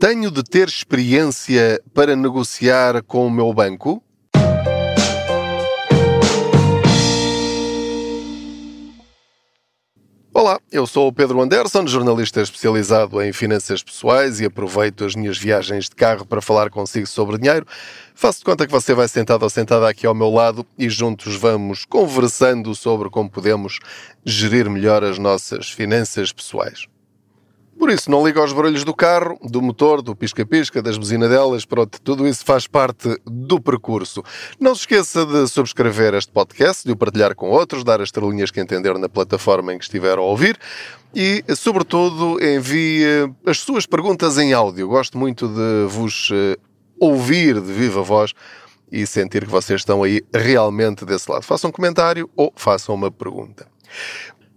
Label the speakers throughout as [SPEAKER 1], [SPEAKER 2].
[SPEAKER 1] Tenho de ter experiência para negociar com o meu banco? Olá, eu sou o Pedro Anderson, jornalista especializado em finanças pessoais e aproveito as minhas viagens de carro para falar consigo sobre dinheiro. Faço de conta que você vai sentado ou sentada aqui ao meu lado e juntos vamos conversando sobre como podemos gerir melhor as nossas finanças pessoais. Por isso, não liga aos barulhos do carro, do motor, do pisca-pisca, das buzinadelas, pronto, tudo isso faz parte do percurso. Não se esqueça de subscrever este podcast, de o partilhar com outros, dar as estrelinhas que entender na plataforma em que estiver a ouvir e, sobretudo, envie as suas perguntas em áudio. Gosto muito de vos eh, ouvir de viva voz e sentir que vocês estão aí realmente desse lado. Façam um comentário ou façam uma pergunta.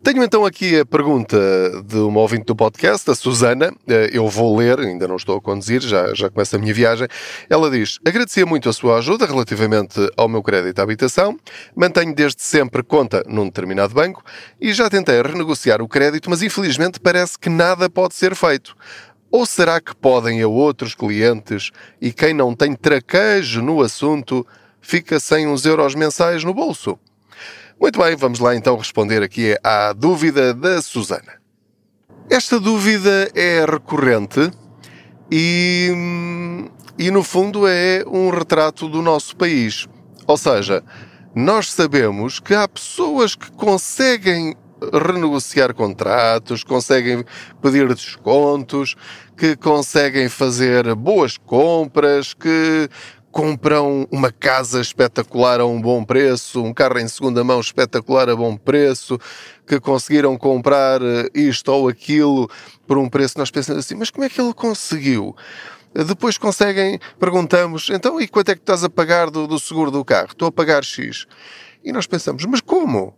[SPEAKER 1] Tenho então aqui a pergunta de uma ouvinte do podcast, a Susana. Eh, eu vou ler, ainda não estou a conduzir, já, já começa a minha viagem. Ela diz: Agradecia muito a sua ajuda relativamente ao meu crédito à habitação. Mantenho desde sempre conta num determinado banco e já tentei renegociar o crédito, mas infelizmente parece que nada pode ser feito. Ou será que podem a outros clientes e quem não tem traquejo no assunto fica sem uns euros mensais no bolso? Muito bem, vamos lá então responder aqui à dúvida da Susana. Esta dúvida é recorrente e, e, no fundo, é um retrato do nosso país. Ou seja, nós sabemos que há pessoas que conseguem renegociar contratos, conseguem pedir descontos, que conseguem fazer boas compras, que compram uma casa espetacular a um bom preço, um carro em segunda mão espetacular a bom preço, que conseguiram comprar eh, isto ou aquilo por um preço, nós pensamos assim, mas como é que ele conseguiu? Depois conseguem, perguntamos, então e quanto é que estás a pagar do, do seguro do carro? Estou a pagar X. E nós pensamos, mas como?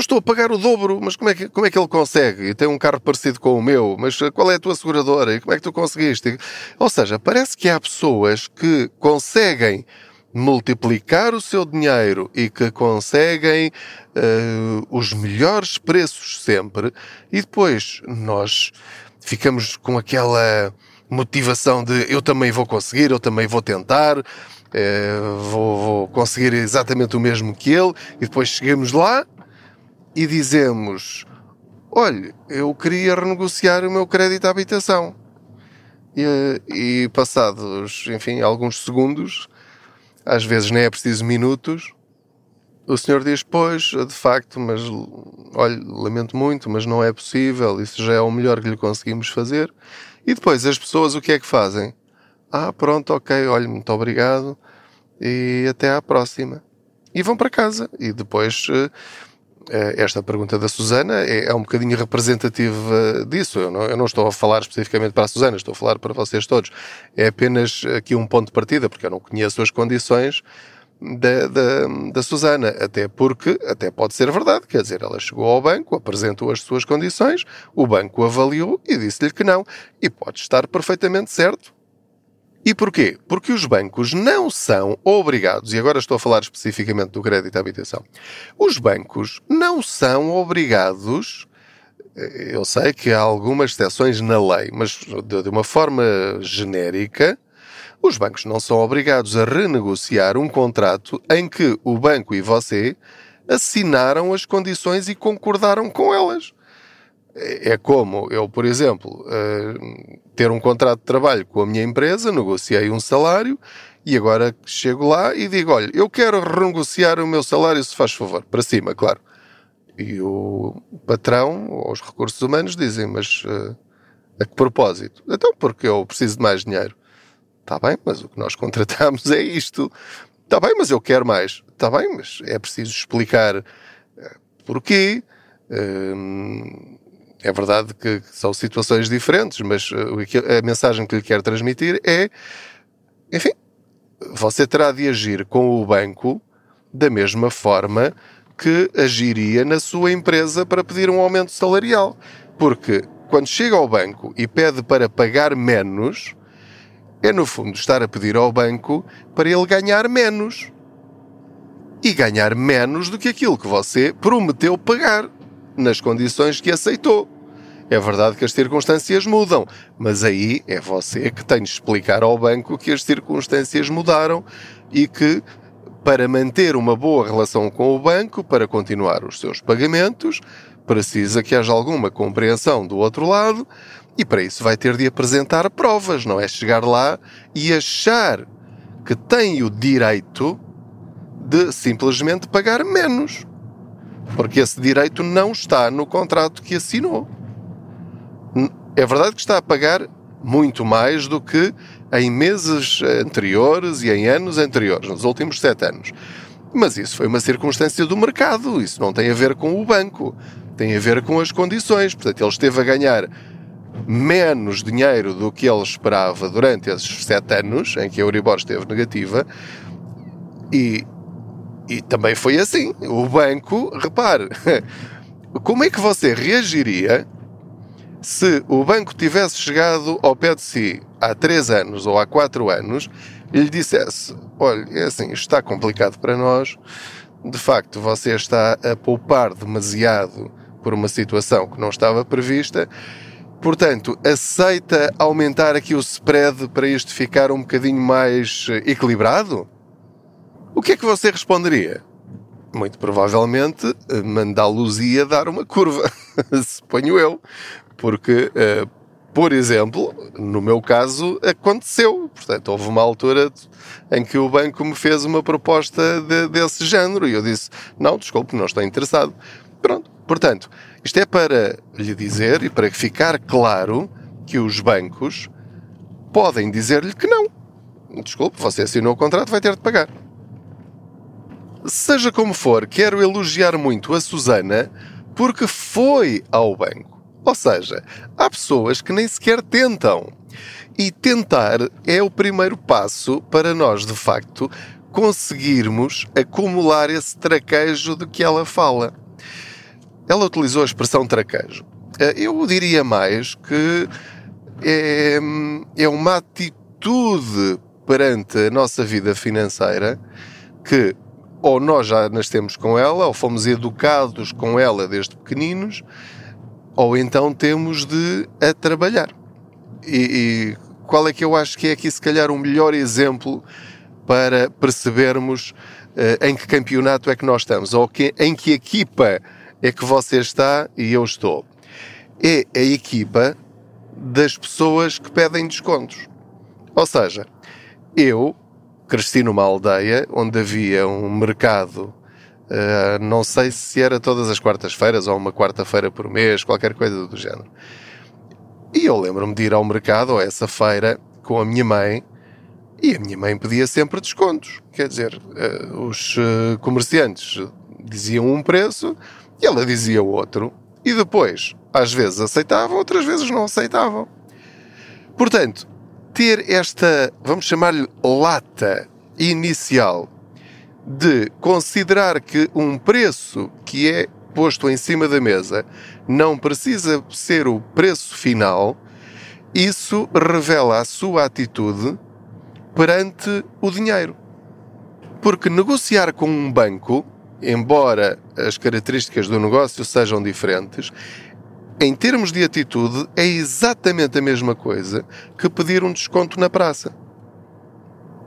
[SPEAKER 1] Eu estou a pagar o dobro, mas como é, que, como é que ele consegue? E tem um carro parecido com o meu, mas qual é a tua seguradora? E como é que tu conseguiste? Ou seja, parece que há pessoas que conseguem multiplicar o seu dinheiro e que conseguem uh, os melhores preços sempre, e depois nós ficamos com aquela motivação de eu também vou conseguir, eu também vou tentar, uh, vou, vou conseguir exatamente o mesmo que ele, e depois chegamos lá e dizemos: Olha, eu queria renegociar o meu crédito à habitação. E, e passados, enfim, alguns segundos, às vezes nem é preciso minutos, o senhor diz: Pois, de facto, mas olha, lamento muito, mas não é possível, isso já é o melhor que lhe conseguimos fazer. E depois as pessoas o que é que fazem? Ah, pronto, ok, olha, muito obrigado e até à próxima. E vão para casa. E depois eh, esta pergunta da Susana é, é, um bocadinho representativa disso. Eu não, eu não, estou a falar especificamente para a Susana, estou a falar para vocês todos. É apenas aqui um ponto de partida, porque eu não conheço as condições da, da, da Susana. Até porque, até pode ser verdade, quer dizer, ela chegou ao banco, apresentou as suas condições, o banco avaliou e disse-lhe que não. E pode estar perfeitamente certo e porquê? Porque os bancos não são obrigados, e agora estou a falar especificamente do crédito à habitação, os bancos não são obrigados, eh, eu sei que há algumas exceções na lei, mas de uma forma genérica, os bancos não são obrigados a renegociar um contrato em que o banco e você assinaram as condições e concordaram com elas. É como eu, por exemplo, eh, ter um contrato de trabalho com a minha empresa, negociei um salário e agora chego lá e digo: olha, eu quero renegociar o meu salário, se faz favor, para cima, claro. E o patrão ou os recursos humanos dizem: mas uh, a que propósito? Então, porque eu preciso de mais dinheiro. Está bem, mas o que nós contratamos é isto. Está bem, mas eu quero mais. Está bem, mas é preciso explicar uh, porquê. Uh, é verdade que são situações diferentes, mas uh, a mensagem que lhe quero transmitir é, enfim, você terá de agir com o banco da mesma forma que agiria na sua empresa para pedir um aumento salarial. Porque quando chega ao banco e pede para pagar menos, é no fundo estar a pedir ao banco para ele ganhar menos. E ganhar menos do que aquilo que você prometeu pagar nas condições que aceitou. É verdade que as circunstâncias mudam, mas aí é você que tem de explicar ao banco que as circunstâncias mudaram e que para manter uma boa relação com o banco, para continuar os seus pagamentos, precisa que haja alguma compreensão do outro lado e para isso vai ter de apresentar provas, não é chegar lá e achar que tem o direito de simplesmente pagar menos. Porque esse direito não está no contrato que assinou. É verdade que está a pagar muito mais do que em meses anteriores e em anos anteriores, nos últimos sete anos. Mas isso foi uma circunstância do mercado, isso não tem a ver com o banco, tem a ver com as condições. Portanto, ele esteve a ganhar menos dinheiro do que ele esperava durante esses sete anos em que a Euribor esteve negativa e, e também foi assim. O banco, repare, como é que você reagiria se o banco tivesse chegado ao pé de si há três anos ou há quatro anos e lhe dissesse: Olha, é assim, está complicado para nós, de facto você está a poupar demasiado por uma situação que não estava prevista. Portanto, aceita aumentar aqui o spread para isto ficar um bocadinho mais equilibrado? O que é que você responderia? Muito provavelmente mandá-los ia dar uma curva, suponho eu porque, uh, por exemplo, no meu caso, aconteceu. Portanto, houve uma altura em que o banco me fez uma proposta de, desse género e eu disse: Não, desculpe, não estou interessado. Pronto. Portanto, isto é para lhe dizer e para ficar claro que os bancos podem dizer-lhe que não. Desculpe, você assinou o contrato, vai ter de pagar. Seja como for, quero elogiar muito a Susana porque foi ao banco ou seja, há pessoas que nem sequer tentam. E tentar é o primeiro passo para nós, de facto, conseguirmos acumular esse traquejo de que ela fala. Ela utilizou a expressão traquejo. Eh, eu diria mais que é, é uma atitude perante a nossa vida financeira que ou nós já nascemos com ela, ou fomos educados com ela desde pequeninos, ou então temos de a trabalhar. E, e, qual é que eu acho que é aqui, se calhar, o um melhor exemplo para percebermos uh, em que campeonato é que nós estamos, ou que, em que equipa é que você está e eu estou. É a equipa das pessoas que pedem descontos. Ou seja, eu cresci numa aldeia onde havia um mercado Uh, não sei se era todas as quartas-feiras ou uma quarta-feira por mês, qualquer coisa do género. E eu lembro-me de ir ao mercado, a essa feira, com a minha mãe, e a minha mãe pedia sempre descontos. Quer dizer, uh, os uh, comerciantes diziam um preço e ela dizia outro. E depois, às vezes aceitavam, outras vezes não aceitavam. Portanto, ter esta, vamos chamar-lhe lata inicial de considerar que um preço que é posto em cima da mesa não precisa ser o preço final, isso revela a sua atitude perante o dinheiro. Porque negociar com um banco, embora as características do negócio sejam diferentes, em termos de atitude é exatamente a mesma coisa que pedir um desconto na praça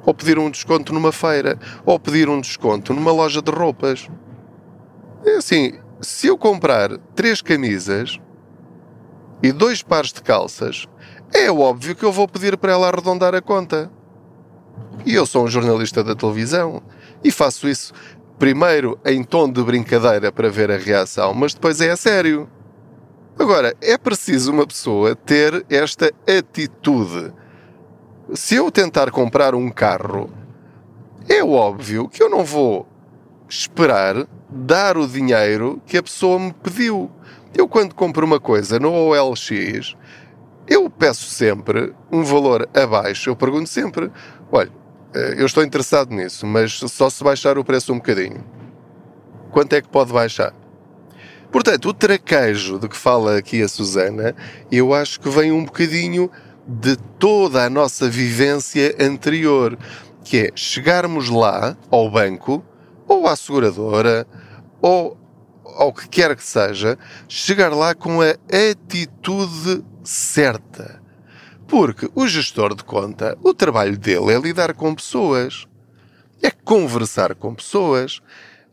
[SPEAKER 1] ou pedir um desconto numa feira, ou pedir um desconto numa loja de roupas. É assim, se eu comprar três camisas e dois pares de calças, é óbvio que eu vou pedir para ela arredondar a conta. E eu sou um jornalista da televisão e faço isso primeiro em tom de brincadeira para ver a reação, mas depois é a sério. Agora, é preciso uma pessoa ter esta atitude se eu tentar comprar um carro, é óbvio que eu não vou esperar dar o dinheiro que a pessoa me pediu. Eu, quando compro uma coisa no OLX, eu peço sempre um valor abaixo. Eu pergunto sempre: olha, eh, eu estou interessado nisso, mas só se baixar o preço um bocadinho. Quanto é que pode baixar? Portanto, o traquejo de que fala aqui a Susana, eu acho que vem um bocadinho de toda a nossa vivência anterior, que é chegarmos lá ao banco, ou à seguradora, ou ao que quer que seja, chegar lá com a atitude certa. Porque o gestor de conta, o trabalho dele é lidar com pessoas, é conversar com pessoas.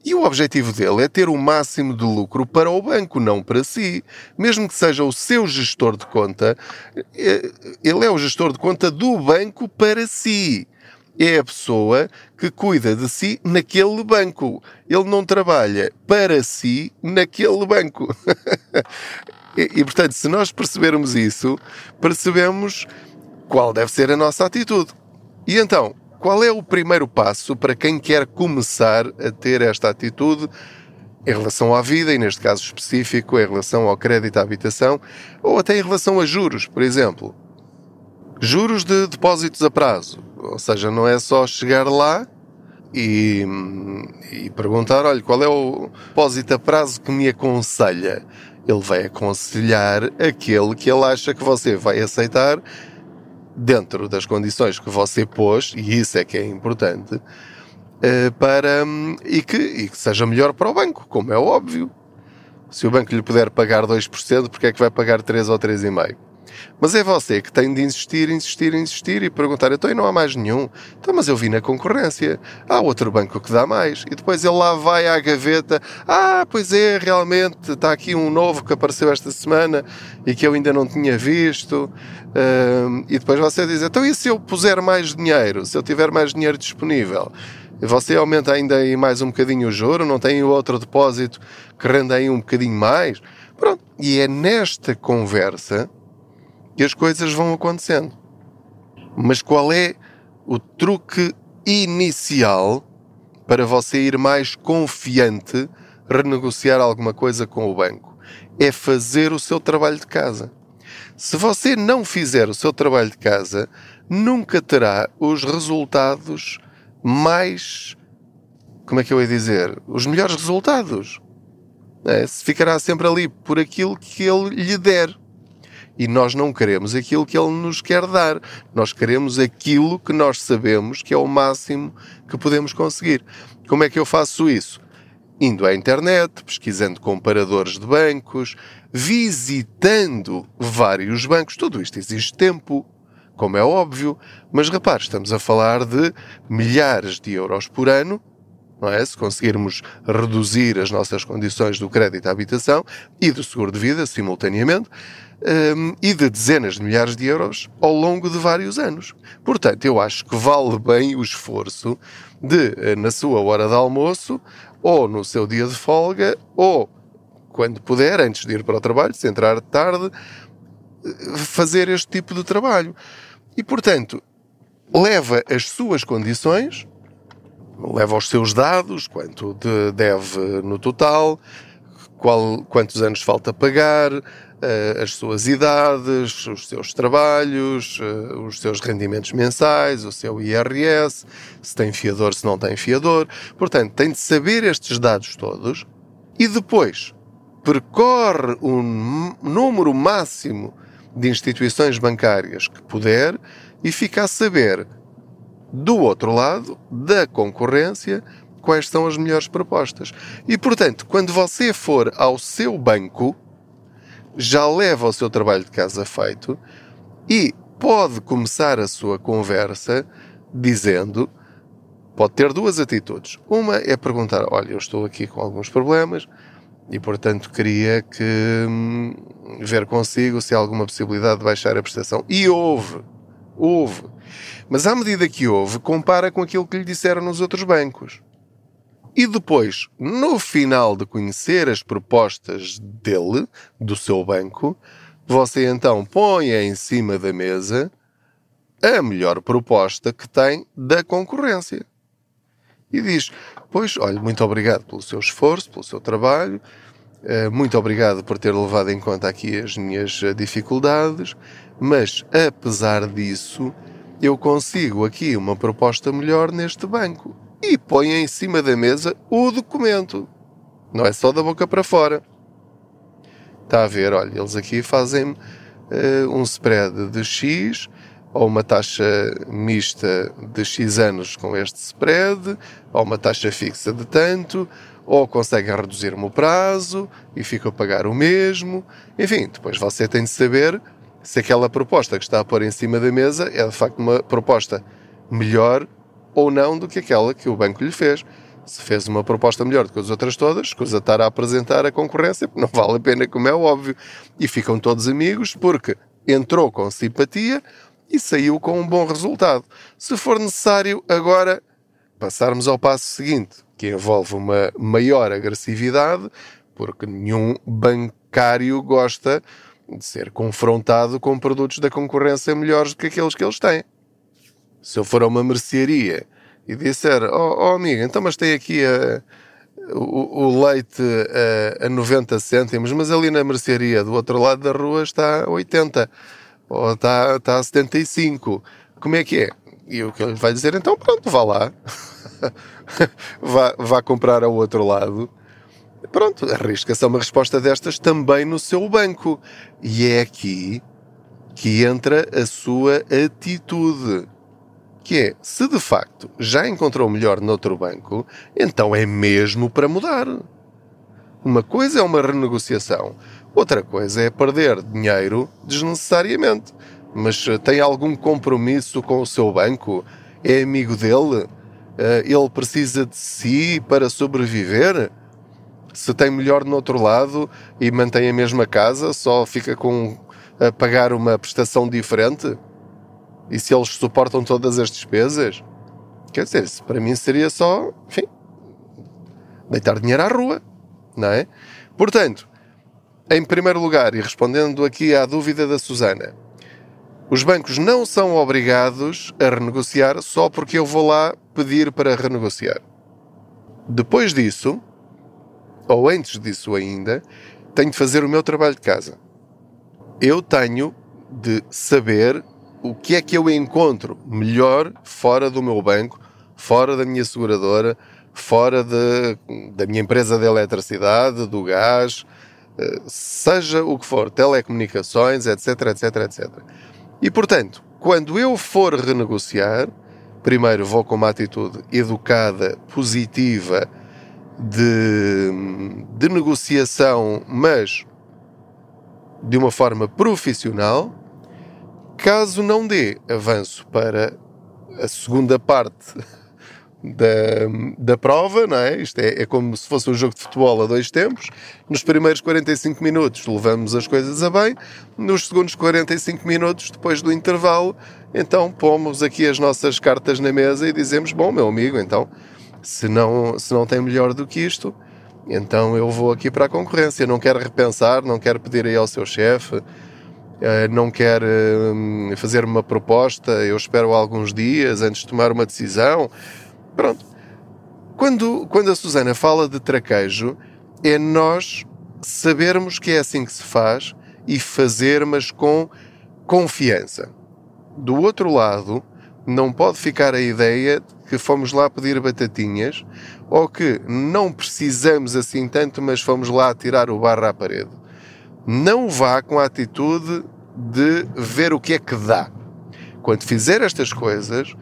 [SPEAKER 1] E o objetivo dele é ter o máximo de lucro para o banco, não para si. Mesmo que seja o seu gestor de conta, eh, ele é o gestor de conta do banco para si é a pessoa que cuida de si naquele banco. Ele não trabalha para si naquele banco. e, e, portanto, se nós percebermos isso, percebemos qual deve ser a nossa atitude. E então, qual é o primeiro passo para quem quer começar a ter esta atitude em relação à vida, e neste caso específico, em relação ao crédito à habitação, ou até em relação a juros, por exemplo? Juros de depósitos a prazo. Ou seja, não é só chegar lá e, e perguntar: olha, qual é o depósito a prazo que me aconselha? Ele vai aconselhar aquele que ele acha que você vai aceitar dentro das condições que você pôs, e isso é que é importante, eh, para, e, que, e que seja melhor para o banco, como é óbvio. Se o banco lhe puder pagar 2%, porque é que vai pagar 3 ou 3,5%? Mas é você que tem de insistir, insistir, insistir e perguntar: então e não há mais nenhum? Então, mas eu vi na concorrência. Há outro banco que dá mais. E depois ele lá vai à gaveta: ah, pois é, realmente está aqui um novo que apareceu esta semana e que eu ainda não tinha visto. e depois você diz: então e se eu puser mais dinheiro? Se eu tiver mais dinheiro disponível? Você aumenta ainda aí mais um bocadinho o juro? Não tem outro depósito que renda aí um bocadinho mais? Pronto. E é nesta conversa e as coisas vão acontecendo. Mas qual é o truque inicial para você ir mais confiante renegociar alguma coisa com o banco? É fazer o seu trabalho de casa. Se você não fizer o seu trabalho de casa, nunca terá os resultados mais. Como é que eu ia dizer? Os melhores resultados. É, se ficará sempre ali por aquilo que ele lhe der. E nós não queremos aquilo que Ele nos quer dar. Nós queremos aquilo que nós sabemos que é o máximo que podemos conseguir. Como é que eu faço isso? Indo à internet, pesquisando comparadores de bancos, visitando vários bancos. Tudo isto exige tempo, como é óbvio, mas repare, estamos a falar de milhares de euros por ano não é? Se conseguirmos reduzir as nossas condições do crédito à habitação e do seguro de vida simultaneamente, um, e de dezenas de milhares de euros ao longo de vários anos. Portanto, eu acho que vale bem o esforço de, eh, na sua hora de almoço, ou no seu dia de folga, ou quando puder, antes de ir para o trabalho, se entrar tarde, eh, fazer este tipo de trabalho. E, portanto, leva as suas condições, leva os seus dados, quanto de deve no total, qual, quantos anos falta pagar, uh, as suas idades, os seus trabalhos, uh, os seus rendimentos mensais, o seu IRS, se tem fiador, se não tem fiador. Portanto, tem de saber estes dados todos e depois percorre um número máximo de instituições bancárias que puder e fica a saber do outro lado da concorrência quais são as melhores propostas. E portanto, quando você for ao seu banco, já leva o seu trabalho de casa feito e pode começar a sua conversa dizendo: pode ter duas atitudes. Uma é perguntar: Olha, eu estou aqui com alguns problemas e, portanto, queria que hum, ver consigo se há alguma possibilidade de baixar a prestação. E houve, houve. Mas à medida que houve, compara com aquilo que lhe disseram nos outros bancos. E depois, no final de conhecer as propostas dele, do seu banco, você então põe em cima da mesa a melhor proposta que tem da concorrência. E diz: Pois, olha, muito obrigado pelo seu esforço, pelo seu trabalho, muito obrigado por ter levado em conta aqui as minhas eh, dificuldades, mas apesar disso, eu consigo aqui uma proposta melhor neste banco e põe em cima da mesa o documento. Não é só da boca para fora. Está a ver, olha, eles aqui fazem uh, um spread de X ou uma taxa mista de X anos com este spread, ou uma taxa fixa de tanto, ou conseguem reduzir-me o prazo e fico a pagar o mesmo. Enfim, depois você tem de saber se aquela proposta que está a pôr em cima da mesa é de facto uma proposta melhor ou não do que aquela que o banco lhe fez. Se fez uma proposta melhor do que as outras todas, escusa estar a apresentar a concorrência, porque não vale a pena, como é óbvio. E ficam todos amigos porque entrou com simpatia e saiu com um bom resultado. Se for necessário, agora passarmos ao passo seguinte, que envolve uma maior agressividade, porque nenhum bancário gosta de ser confrontado com produtos da concorrência melhores do que aqueles que eles têm. Se eu for a uma mercearia e disser, oh, oh amigo, então mas tem aqui a, o, o, leite a, a 90 cêntimos, mas ali na mercearia do outro lado da rua está a 80 ou está, está a 75. Como é que é? E o que ele vai dizer, então pronto, vá lá. vá, vá comprar ao outro lado. Pronto, arrisca-se a uma resposta destas também no seu banco. E é aqui que entra a sua atitude. Que é, se de facto já encontrou melhor noutro banco, então é mesmo para mudar. Uma coisa é uma renegociação, outra coisa é perder dinheiro desnecessariamente. Mas eh, tem algum compromisso com o seu banco? É amigo dele? Eh, ele precisa de si para sobreviver? Se tem melhor no outro lado e mantém a mesma casa, só fica com a pagar uma prestação diferente? E se eles suportam todas as despesas? Quer dizer, para mim seria só, enfim, deitar dinheiro à rua, não é? Portanto, em primeiro lugar, e respondendo aqui à dúvida da Susana, os bancos não são obrigados a renegociar só porque eu vou lá pedir para renegociar. Depois disso, ou antes disso ainda, tenho de fazer o meu trabalho de casa. Eu tenho de saber o que é que eu encontro melhor fora do meu banco, fora da minha seguradora, fora de, da minha empresa de eletricidade, do gás, eh, seja o que for, telecomunicações, etc, etc, etc. E portanto, quando eu for renegociar, primeiro vou com uma atitude educada, positiva, de, de negociação, mas de uma forma profissional. Caso não dê, avanço para a segunda parte da, da prova, não é? Isto é, é como se fosse um jogo de futebol a dois tempos. Nos primeiros 45 minutos levamos as coisas a bem, nos segundos 45 minutos, depois do intervalo, então pomos aqui as nossas cartas na mesa e dizemos: Bom, meu amigo, então, se não, se não tem melhor do que isto, então eu vou aqui para a concorrência. Não quero repensar, não quero pedir aí ao seu chefe eh, não quer hum, fazer uma proposta, eu espero alguns dias antes de tomar uma decisão. Pronto. Quando, quando a Susana fala de traquejo, é nós sabermos que é assim que se faz e fazer, mas com confiança. Do outro lado, não pode ficar a ideia que fomos lá pedir batatinhas ou que não precisamos assim tanto, mas fomos lá tirar o barro à parede não vá com a atitude de ver o que é que dá. Quando fizer estas coisas,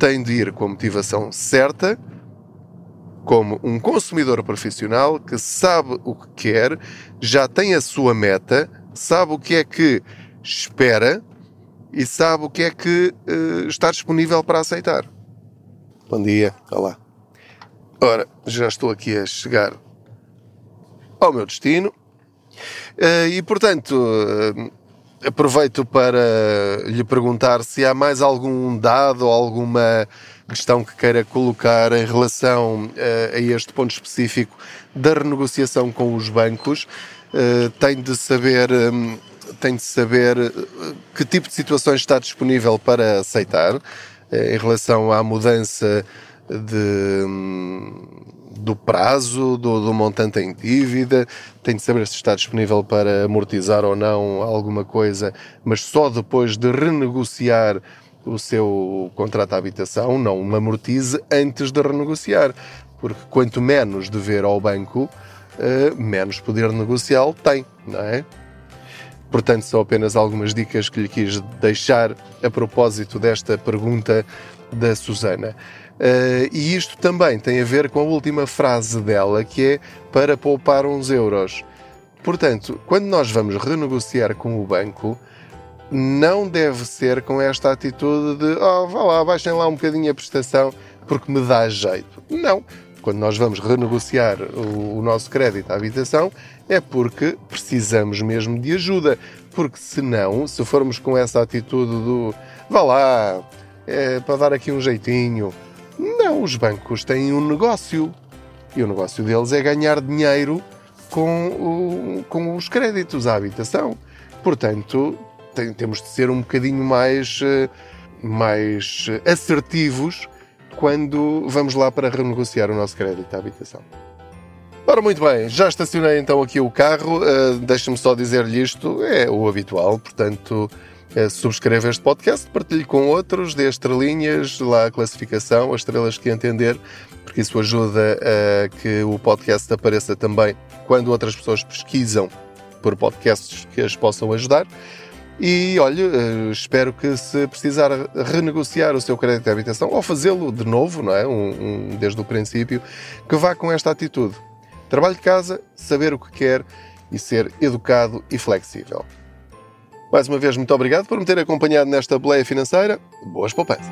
[SPEAKER 1] tem de ir com a motivação certa, como um consumidor profissional que sabe o que quer, já tem a sua meta, sabe o que é que espera e sabe o que é que uh, está disponível para aceitar. Bom dia, olá. Ora, já estou aqui a chegar ao meu destino eh, e, portanto, eh, aproveito para lhe perguntar se há mais algum dado ou alguma questão que queira colocar em relação eh, a este ponto específico da renegociação com os bancos. Tem de saber tem de saber que tipo de situações está disponível para aceitar em relação à mudança de, do prazo, do, do, montante em dívida, tem de saber se está disponível para amortizar ou não alguma coisa, mas só depois de renegociar o seu contrato de habitação, não me amortize antes de renegociar, porque quanto menos dever ao banco, uh, menos poder negocial tem, não é? Portanto, são apenas algumas dicas que lhe quis deixar a propósito desta pergunta da Susana. Uh, e isto também tem a ver com a última frase dela, que é para poupar uns euros. Portanto, quando nós vamos renegociar com o banco, não deve ser com esta atitude de oh, vá lá, baixem lá um bocadinho a prestação porque me dá jeito. Não. Quando nós vamos renegociar o, o nosso crédito à habitação, é porque precisamos mesmo de ajuda. Porque senão, se formos com essa atitude do vá lá, é para dar aqui um jeitinho. Não, os bancos têm um negócio. E o negócio deles é ganhar dinheiro com, o, com os créditos à habitação. Portanto, tem, temos de ser um bocadinho mais, eh, mais assertivos quando vamos lá para renegociar o nosso crédito à habitação. Ora, muito bem, já estacionei então aqui o carro. Uh, Deixa-me só dizer-lhe isto, é o habitual, portanto, subscreva este podcast, partilhe com outros, dê estrelinhas, lá a classificação, as estrelas que entender, porque isso ajuda a que o podcast apareça também quando outras pessoas pesquisam por podcasts que as possam ajudar. E olha, eh, espero que se precisar renegociar o seu crédito de habitação ou fazê-lo de novo, não é? Um, um, desde o princípio, que vá com esta atitude. Trabalho de casa, saber o que quer e ser educado e flexível. Mais uma vez, muito obrigado por me ter acompanhado nesta boleia financeira. Boas poupanças!